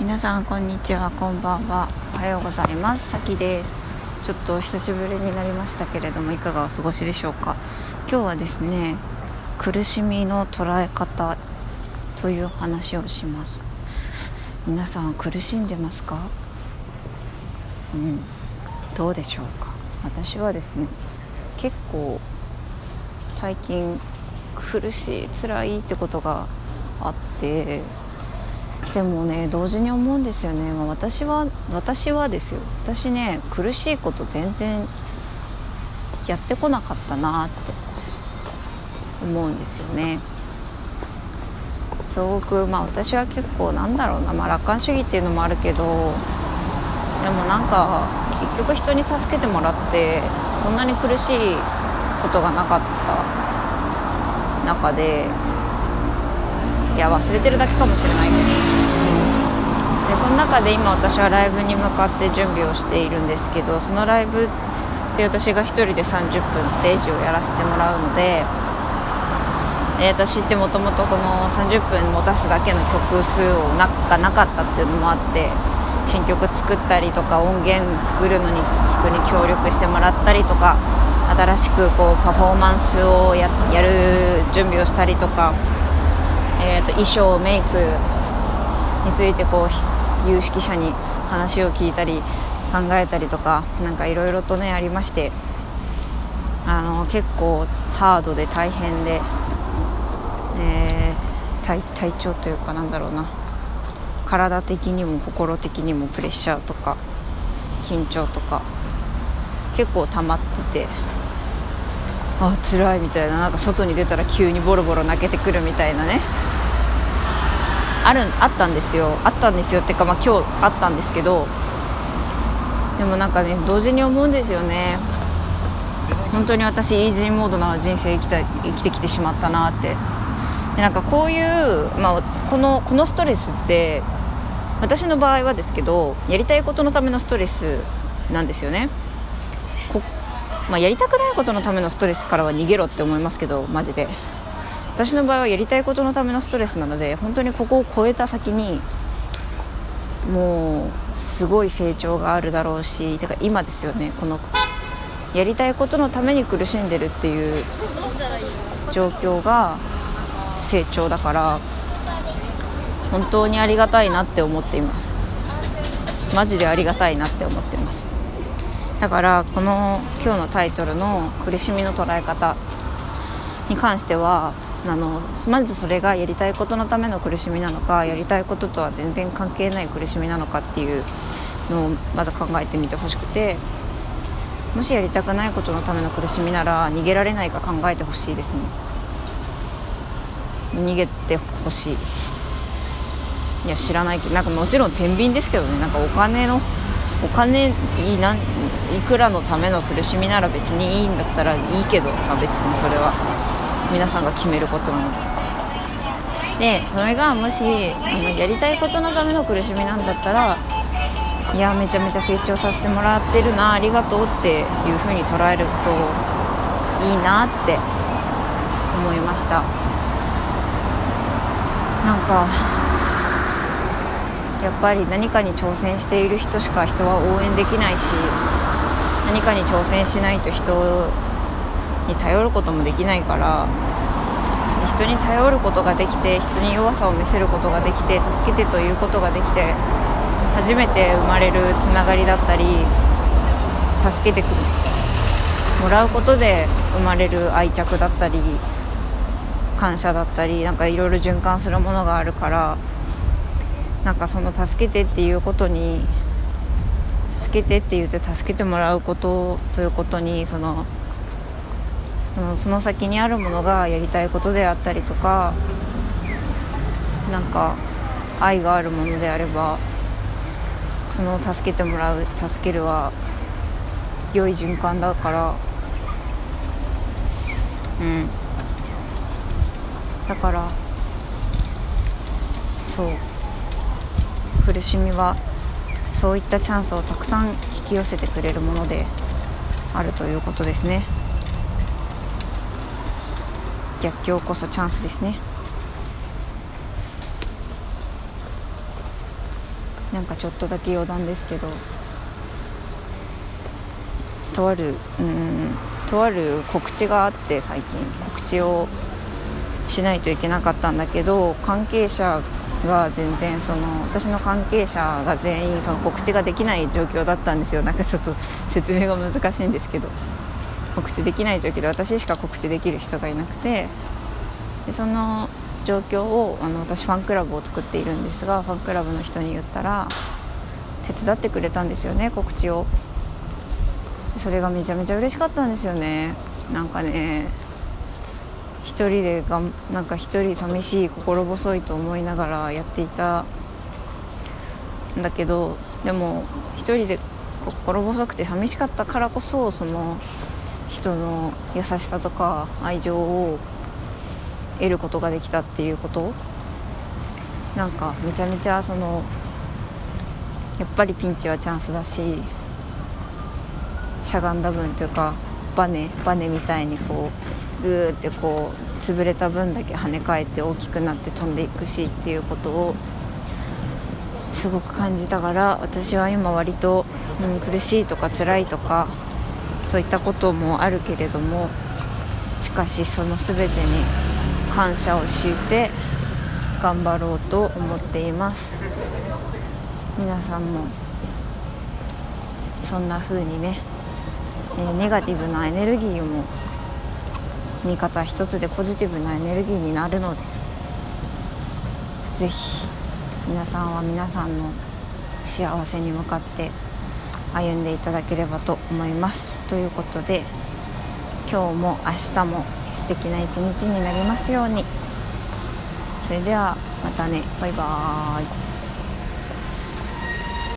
皆さんこんにちはこんばんは。おはようございます。さきです。ちょっと久しぶりになりましたけれどもいかがお過ごしでしょうか？今日はですね苦しみの捉え方という話をします。皆さん苦しんでますか？うん。どうでしょうか？私はですね結構最近苦しい辛いってことがあってでもね同時に思うんですよね、私は私はですよ。私ね苦しいこと全然やってこなかったなって思うんですよね。すごくまあ私は結構なんだろうな、まあ、楽観主義っていうのもあるけどでもなんか結局人に助けてもらってそんなに苦しいことがなかった中でいや忘れてるだけかもしれないけど。でその中で今私はライブに向かって準備をしているんですけどそのライブって私が1人で30分ステージをやらせてもらうので、え、私ってもともとこの30分持たすだけの曲数をながなかったっていうのもあって新曲作ったりとか音源作るのに人に協力してもらったりとか新しくこうパフォーマンスをやる準備をしたりとか、えー、と衣装メイクについてこう有識者に話を聞いたり考えたりとか何かいろいろとねありましてあの結構ハードで大変で、えー、体体調というかなんだろうな。体的にも心的にもプレッシャーとか緊張とか結構溜まっててあ辛いみたいな。なんか外に出たら急にボロボロ泣けてくるみたいなね。あるあったんですよ。あったんですよっていうか、まあ、今日あったんですけどでもなんかね同時に思うんですよね。本当に私イージーモードな人生生きた生きてきてしまったなって。でなんかこういう、まあ、このこのストレスって私の場合はですけどやりたいことのためのストレスなんですよね。まあ、やりたくないことのためのストレスからは逃げろって思いますけどマジで。私の場合はやりたいことのためのストレスなので本当にここを超えた先にもうすごい成長があるだろうしてか今ですよねこのやりたいことのために苦しんでるっていう状況が成長だから本当にありがたいなって思っています。マジでありがたいなって思ってます。だからこの今日のタイトルの「苦しみの捉え方」に関してはあのまずそれがやりたいことのための苦しみなのかやりたいこととは全然関係ない苦しみなのかっていうのをまず考えてみてほしくてもしやりたくないことのための苦しみなら逃げられないか考えてほしいですね。逃げてほしい。いや知らないけどなんかもちろん天秤ですけどね。なんかお金のお金いないくらのための苦しみなら別にいいんだったらいいけどさ別にそれは。皆さんが決めることも。でそれがもしあのやりたいことのための苦しみなんだったらいやめちゃめちゃ成長させてもらってるなありがとうっていう風に捉えるといいなって思いました。なんかやっぱり何かに挑戦している人しか人は応援できないし何かに挑戦しないと人に頼ることもできないから人に頼ることができて人に弱さを見せることができて助けてということができて初めて生まれるつながりだったり助けてもらうことで生まれる愛着だったり感謝だったりなんかいろいろ循環するものがあるからなんかその助けてっていうことに助けてって言って助けてもらうことということにそのそのその先にあるものがやりたいことであったりとかなんか愛があるものであればその助けてもらう助けるは良い循環だからうんだからそう苦しみはそういったチャンスをたくさん引き寄せてくれるものであるということですね。逆境こそチャンスですね。なんかちょっとだけ余談ですけど。とあるうんとある告知があって最近。告知をしないといけなかったんだけど関係者が全然その私の関係者が全員その告知ができない状況だったんですよ。なんかちょっと説明が難しいんですけど。告知できない状況で私しか告知できる人がいなくてでその状況をあの私ファンクラブを作っているんですがファンクラブの人に言ったら手伝ってくれたんですよね告知を。それがめちゃめちゃ嬉しかったんですよね。なんかね一人でがなんか一人寂しい心細いと思いながらやっていたんだけどでも一人で心細くて寂しかったからこそその人の優しさとか愛情を得ることができたっていうこと？なんかめちゃめちゃそのやっぱりピンチはチャンスだししゃがんだ分というかバネバネみたいにこうグーってこう潰れた分だけ跳ね返って大きくなって飛んでいくしっていうことをすごく感じたから私は今割と、うん、苦しいとか辛いとかそういったこともあるけれどもしかしその全てに感謝をして頑張ろうと思っています。皆さんもそんな風にね、えー、ネガティブなエネルギーも見方一つでポジティブなエネルギーになるのでぜひ皆さんは皆さんの幸せに向かって歩んでいただければと思います。ということで今日も明日も素敵な一日になりますように。それではまたね。バイバーイ。